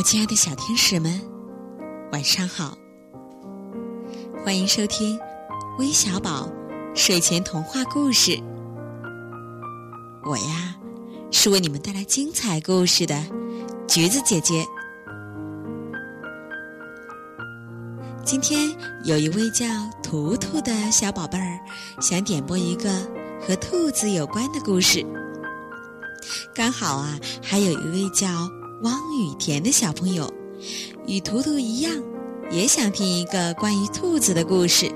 我亲爱的小天使们，晚上好！欢迎收听微小宝睡前童话故事。我呀，是为你们带来精彩故事的橘子姐姐。今天有一位叫图图的小宝贝儿，想点播一个和兔子有关的故事。刚好啊，还有一位叫汪雨田的小朋友，与图图一样，也想听一个关于兔子的故事。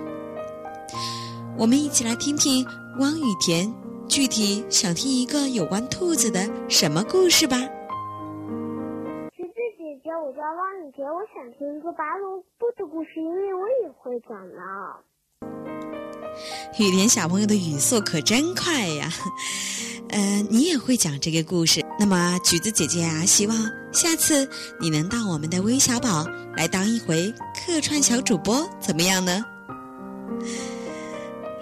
我们一起来听听汪雨田具体想听一个有关兔子的什么故事吧。橘子姐姐，我叫汪雨田，我想听一个拔萝卜的故事，因为我也会讲呢。雨田小朋友的语速可真快呀！呃，你也会讲这个故事。那么，橘子姐姐啊，希望下次你能到我们的微小宝来当一回客串小主播，怎么样呢？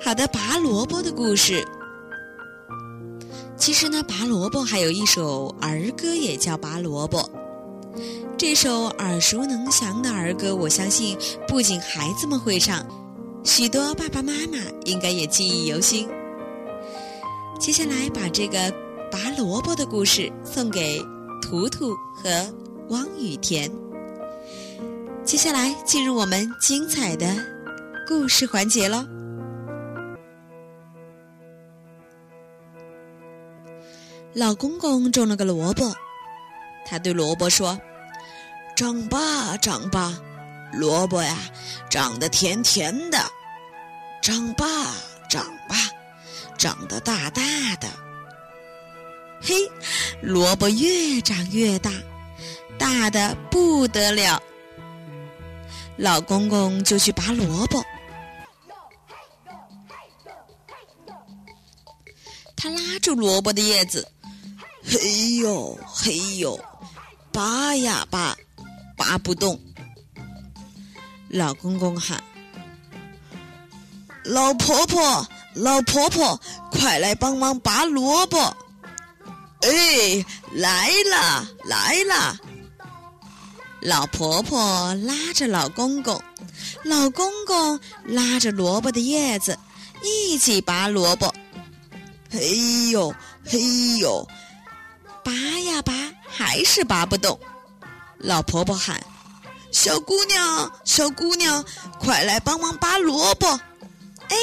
好的，拔萝卜的故事。其实呢，拔萝卜还有一首儿歌，也叫《拔萝卜》。这首耳熟能详的儿歌，我相信不仅孩子们会唱，许多爸爸妈妈应该也记忆犹新。接下来把这个拔萝卜的故事送给图图和汪雨田。接下来进入我们精彩的故事环节喽。老公公种了个萝卜，他对萝卜说：“长吧，长吧，萝卜呀，长得甜甜的，长吧，长吧。”长得大大的，嘿，萝卜越长越大，大的不得了。老公公就去拔萝卜，他拉住萝卜的叶子，嘿呦嘿呦，拔呀拔，拔不动。老公公喊：“老婆婆！”老婆婆，快来帮忙拔萝卜！哎，来了来了！老婆婆拉着老公公，老公公拉着萝卜的叶子，一起拔萝卜。嘿呦嘿呦，拔呀拔，还是拔不动。老婆婆喊：“小姑娘，小姑娘，快来帮忙拔萝卜！”哎。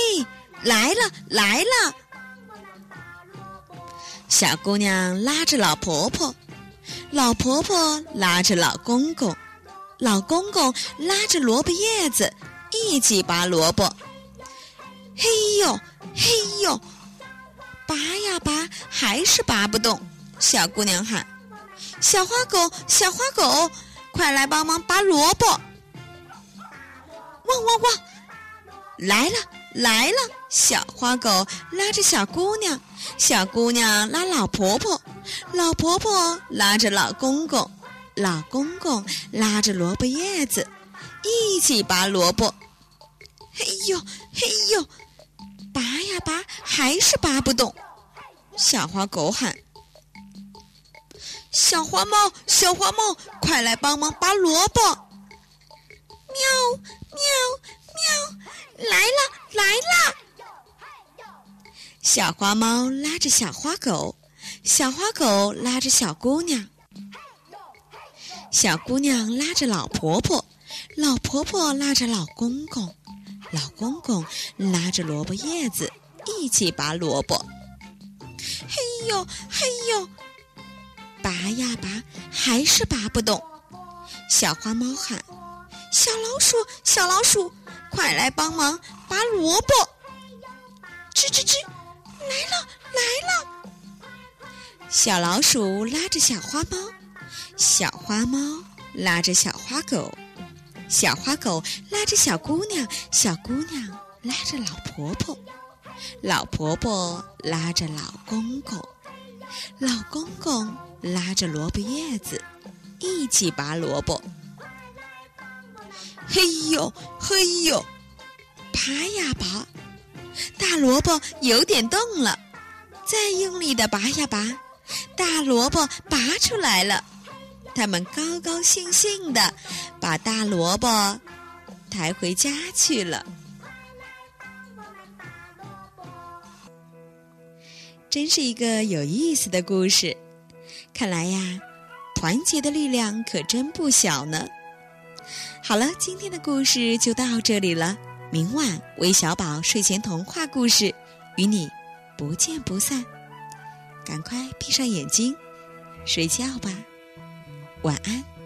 来了来了，小姑娘拉着老婆婆，老婆婆拉着老公公，老公公拉着萝卜叶子，一起拔萝卜。嘿呦嘿呦，拔呀拔，还是拔不动。小姑娘喊：“小花狗，小花狗，快来帮忙拔萝卜！”汪汪汪，来了。来了，小花狗拉着小姑娘，小姑娘拉老婆婆，老婆婆拉着老公公，老公公拉着萝卜叶子，一起拔萝卜。嘿呦嘿呦，拔呀拔，还是拔不动。小花狗喊：“小花猫，小花猫，快来帮忙拔萝卜！”喵喵喵，来了。来了！小花猫拉着小花狗，小花狗拉着小姑娘，小姑娘拉着老婆婆，老婆婆拉着老公公，老公公拉着萝卜叶子，一起拔萝卜。嘿呦嘿呦，拔呀拔，还是拔不动。小花猫喊：“小老鼠，小老鼠！”快来帮忙拔萝卜！吱吱吱，来了来了！小老鼠拉着小花猫，小花猫拉着小花狗，小花狗拉着小姑娘，小姑娘拉着老婆婆，老婆婆拉着老公公，老公公拉着萝卜叶子，一起拔萝卜。嘿呦嘿呦，拔呀拔，大萝卜有点动了，再用力的拔呀拔，大萝卜拔出来了。他们高高兴兴的把大萝卜抬回家去了。真是一个有意思的故事。看来呀，团结的力量可真不小呢。好了，今天的故事就到这里了。明晚韦小宝睡前童话故事与你不见不散。赶快闭上眼睛，睡觉吧，晚安。